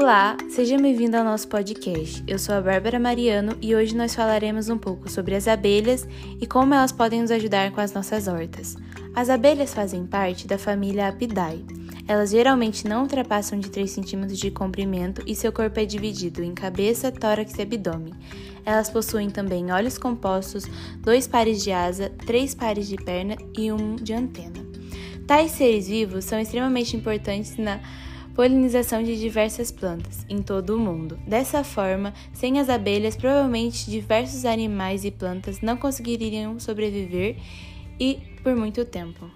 Olá, seja bem-vindo ao nosso podcast. Eu sou a Bárbara Mariano e hoje nós falaremos um pouco sobre as abelhas e como elas podem nos ajudar com as nossas hortas. As abelhas fazem parte da família Apidae. Elas geralmente não ultrapassam de 3 cm de comprimento e seu corpo é dividido em cabeça, tórax e abdômen. Elas possuem também olhos compostos, dois pares de asa, três pares de perna e um de antena. Tais seres vivos são extremamente importantes na polinização de diversas plantas em todo o mundo. Dessa forma, sem as abelhas, provavelmente diversos animais e plantas não conseguiriam sobreviver e por muito tempo.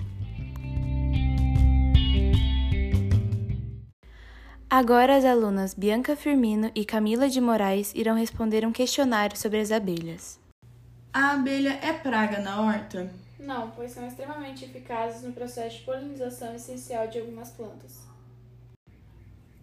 Agora as alunas Bianca Firmino e Camila de Moraes irão responder um questionário sobre as abelhas. A abelha é praga na horta? Não, pois são extremamente eficazes no processo de polinização essencial de algumas plantas.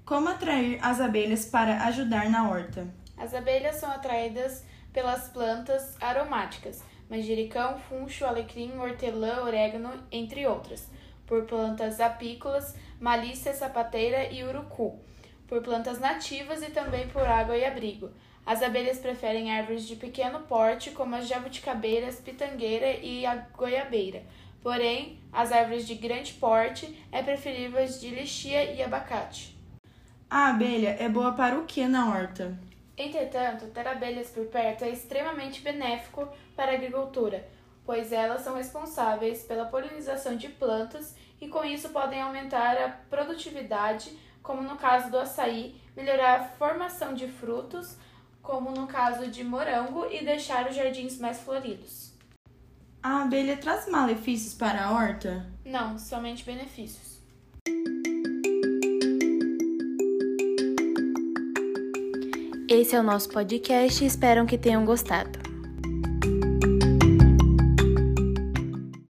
Como atrair as abelhas para ajudar na horta? As abelhas são atraídas pelas plantas aromáticas, manjericão, funcho, alecrim, hortelã, orégano, entre outras, por plantas apícolas, malícia sapateira e urucu, por plantas nativas e também por água e abrigo. As abelhas preferem árvores de pequeno porte, como as jabuticabeiras, pitangueira e a goiabeira. Porém, as árvores de grande porte é preferível de lixia e abacate. A abelha é boa para o que na horta? Entretanto, ter abelhas por perto é extremamente benéfico para a agricultura, pois elas são responsáveis pela polinização de plantas e com isso podem aumentar a produtividade, como no caso do açaí, melhorar a formação de frutos, como no caso de morango, e deixar os jardins mais floridos. A abelha traz malefícios para a horta? Não, somente benefícios. Esse é o nosso podcast e espero que tenham gostado.